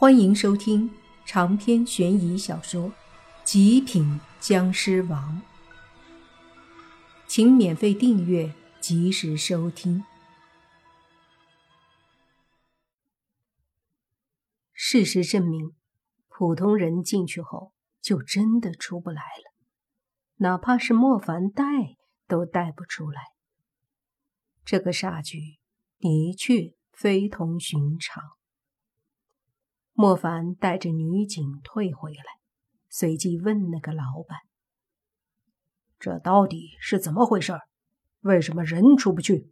欢迎收听长篇悬疑小说《极品僵尸王》，请免费订阅，及时收听。事实证明，普通人进去后就真的出不来了，哪怕是莫凡带都带不出来。这个煞局的确非同寻常。莫凡带着女警退回来，随即问那个老板：“这到底是怎么回事？为什么人出不去？”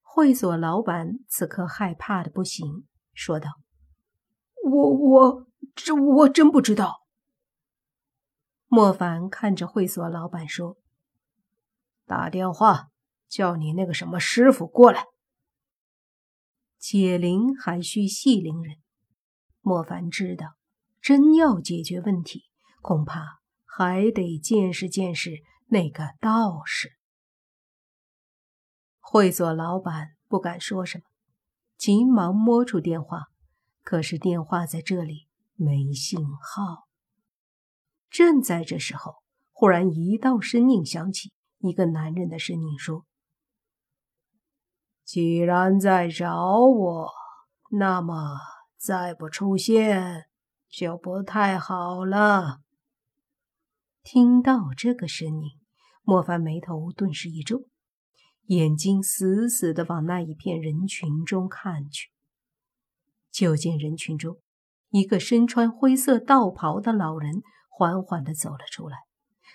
会所老板此刻害怕的不行，说道：“我我这我真不知道。”莫凡看着会所老板说：“打电话叫你那个什么师傅过来。解铃还需系铃人。”莫凡知道，真要解决问题，恐怕还得见识见识那个道士。会所老板不敢说什么，急忙摸出电话，可是电话在这里没信号。正在这时候，忽然一道声音响起，一个男人的声音说：“既然在找我，那么……”再不出现就不太好了。听到这个声音，莫凡眉头顿时一皱，眼睛死死的往那一片人群中看去。就见人群中，一个身穿灰色道袍的老人缓缓的走了出来，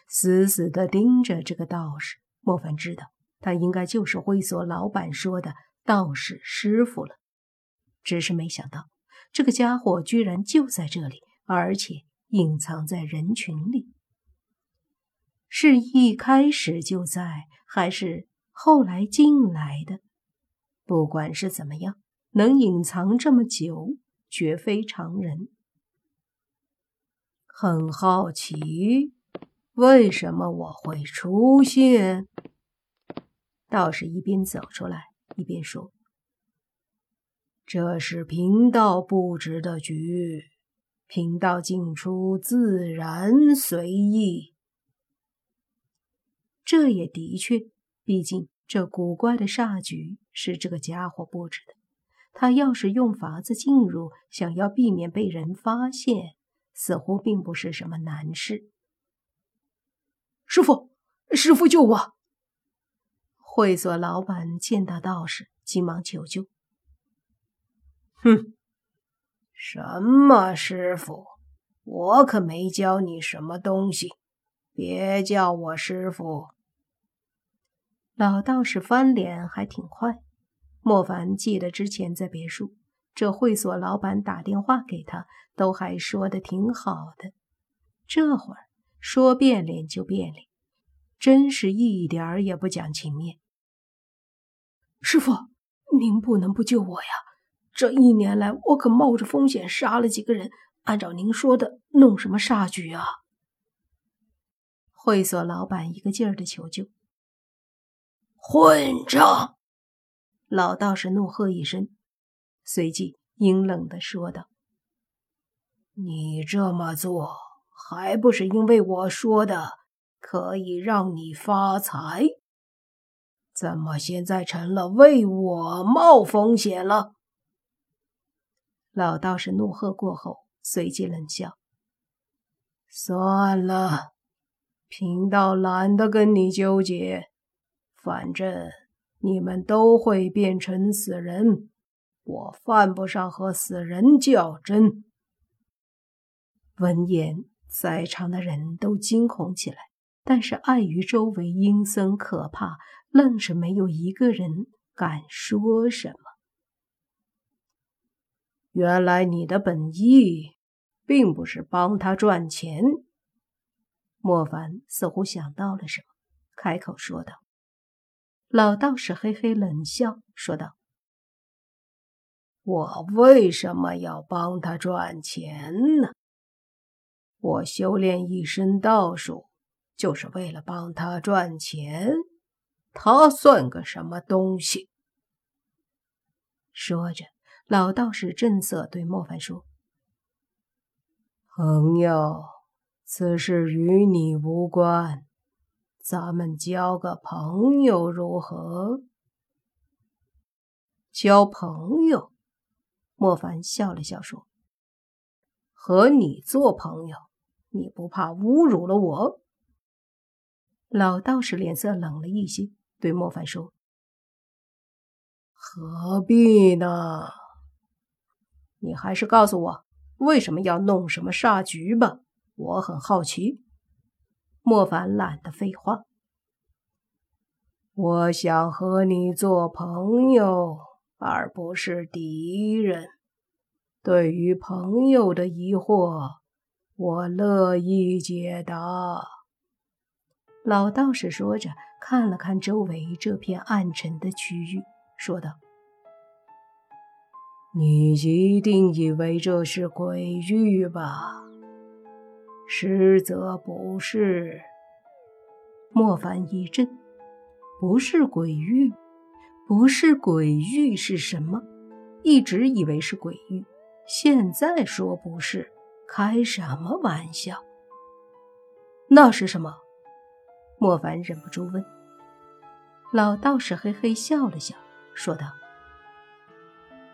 死死的盯着这个道士。莫凡知道，他应该就是会所老板说的道士师傅了，只是没想到。这个家伙居然就在这里，而且隐藏在人群里。是一开始就在，还是后来进来的？不管是怎么样，能隐藏这么久，绝非常人。很好奇，为什么我会出现？道士一边走出来，一边说。这是贫道布置的局，贫道进出自然随意。这也的确，毕竟这古怪的煞局是这个家伙布置的。他要是用法子进入，想要避免被人发现，似乎并不是什么难事。师傅，师傅救我！会所老板见到道士，急忙求救。哼，什么师傅？我可没教你什么东西，别叫我师傅。老道士翻脸还挺快。莫凡记得之前在别墅，这会所老板打电话给他，都还说的挺好的，这会儿说变脸就变脸，真是一点儿也不讲情面。师傅，您不能不救我呀！这一年来，我可冒着风险杀了几个人。按照您说的，弄什么煞局啊？会所老板一个劲儿的求救。混账！老道士怒喝一声，随即阴冷的说道：“你这么做，还不是因为我说的可以让你发财？怎么现在成了为我冒风险了？”老道士怒喝过后，随即冷笑：“算了，贫道懒得跟你纠结。反正你们都会变成死人，我犯不上和死人较真。”闻言，在场的人都惊恐起来，但是碍于周围阴森可怕，愣是没有一个人敢说什么。原来你的本意并不是帮他赚钱。莫凡似乎想到了什么，开口说道。老道士嘿嘿冷笑，说道：“我为什么要帮他赚钱呢？我修炼一身道术，就是为了帮他赚钱。他算个什么东西？”说着。老道士正色对莫凡说：“朋友，此事与你无关，咱们交个朋友如何？”交朋友？莫凡笑了笑说：“和你做朋友，你不怕侮辱了我？”老道士脸色冷了一些，对莫凡说：“何必呢？”你还是告诉我为什么要弄什么煞局吧，我很好奇。莫凡懒得废话，我想和你做朋友，而不是敌人。对于朋友的疑惑，我乐意解答。老道士说着，看了看周围这片暗沉的区域，说道。你一定以为这是鬼域吧？实则不是。莫凡一震，不是鬼域，不是鬼域是什么？一直以为是鬼域，现在说不是，开什么玩笑？那是什么？莫凡忍不住问。老道士嘿嘿笑了笑，说道。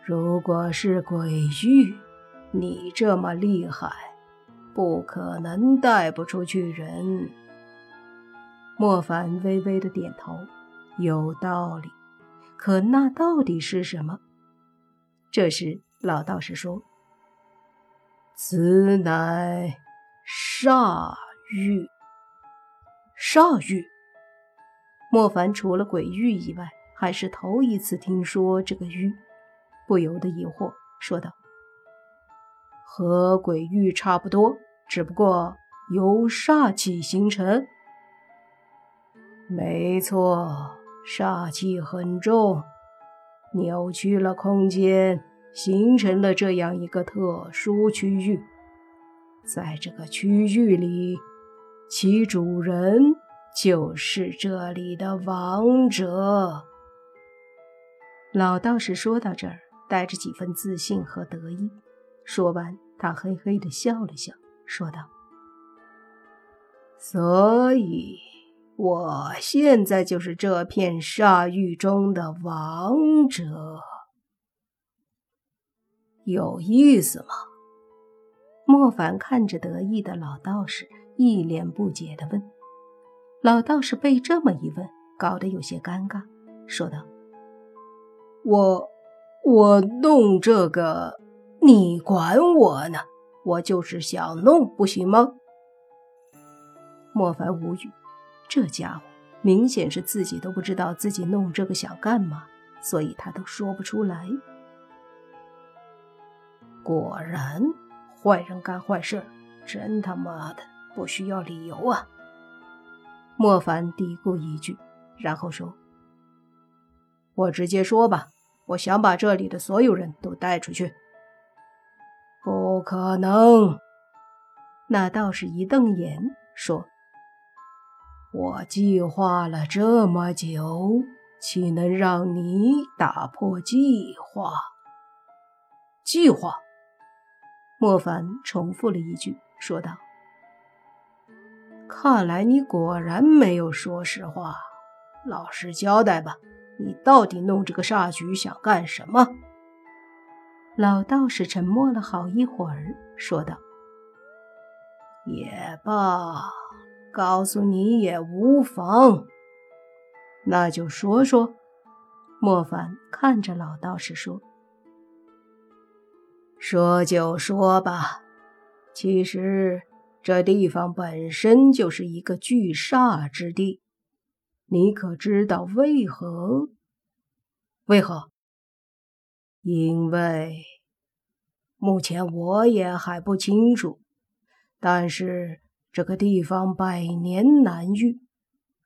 如果是鬼域，你这么厉害，不可能带不出去人。莫凡微微的点头，有道理。可那到底是什么？这时老道士说：“此乃煞玉。”煞玉。莫凡除了鬼域以外，还是头一次听说这个域。不由得疑惑，说道：“和鬼域差不多，只不过由煞气形成。”“没错，煞气很重，扭曲了空间，形成了这样一个特殊区域。在这个区域里，其主人就是这里的王者。”老道士说到这儿。带着几分自信和得意，说完，他嘿嘿的笑了笑，说道：“所以，我现在就是这片沙域中的王者，有意思吗？”莫凡看着得意的老道士，一脸不解的问：“老道士被这么一问，搞得有些尴尬，说道：‘我……’”我弄这个，你管我呢？我就是想弄，不行吗？莫凡无语，这家伙明显是自己都不知道自己弄这个想干嘛，所以他都说不出来。果然，坏人干坏事，真他妈的不需要理由啊！莫凡嘀咕一句，然后说：“我直接说吧。”我想把这里的所有人都带出去。不可能！那道士一瞪眼说：“我计划了这么久，岂能让你打破计划？”计划？莫凡重复了一句，说道：“看来你果然没有说实话，老实交代吧。”你到底弄这个煞局想干什么？老道士沉默了好一会儿，说道：“也罢，告诉你也无妨。那就说说。”莫凡看着老道士说：“说就说吧。其实这地方本身就是一个聚煞之地。”你可知道为何？为何？因为目前我也还不清楚。但是这个地方百年难遇，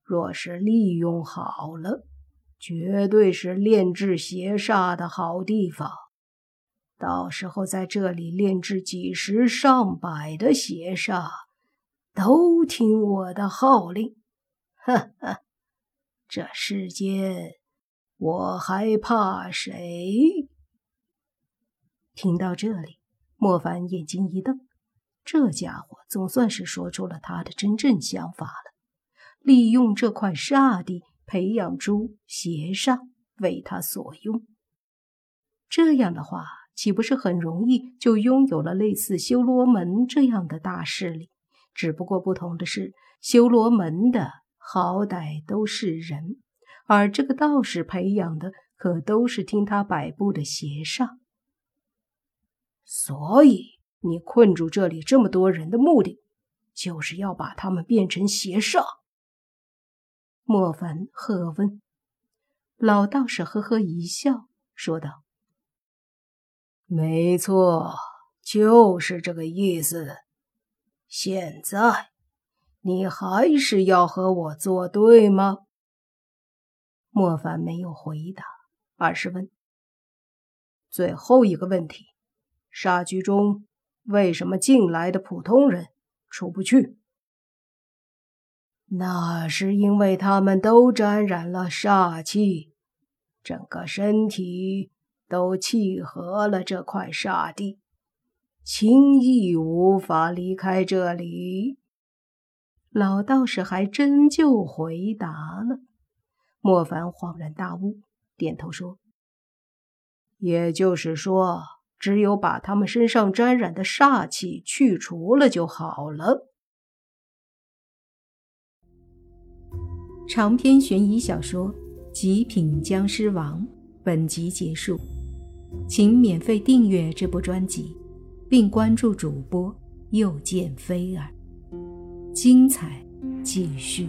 若是利用好了，绝对是炼制邪煞的好地方。到时候在这里炼制几十上百的邪煞，都听我的号令。哈哈。这世间，我还怕谁？听到这里，莫凡眼睛一瞪，这家伙总算是说出了他的真正想法了：利用这块煞地培养出邪煞，为他所用。这样的话，岂不是很容易就拥有了类似修罗门这样的大势力？只不过不同的是，修罗门的好歹都是人，而这个道士培养的可都是听他摆布的邪煞。所以，你困住这里这么多人的目的，就是要把他们变成邪煞？莫凡喝问。老道士呵呵一笑，说道：“没错，就是这个意思。现在，你还是要和我作对吗？”莫凡没有回答，而是问：“最后一个问题。”煞局中为什么进来的普通人出不去？那是因为他们都沾染了煞气，整个身体都契合了这块煞地，轻易无法离开这里。老道士还真就回答了。莫凡恍然大悟，点头说：“也就是说。”只有把他们身上沾染的煞气去除了就好了。长篇悬疑小说《极品僵尸王》本集结束，请免费订阅这部专辑，并关注主播又见菲儿，精彩继续。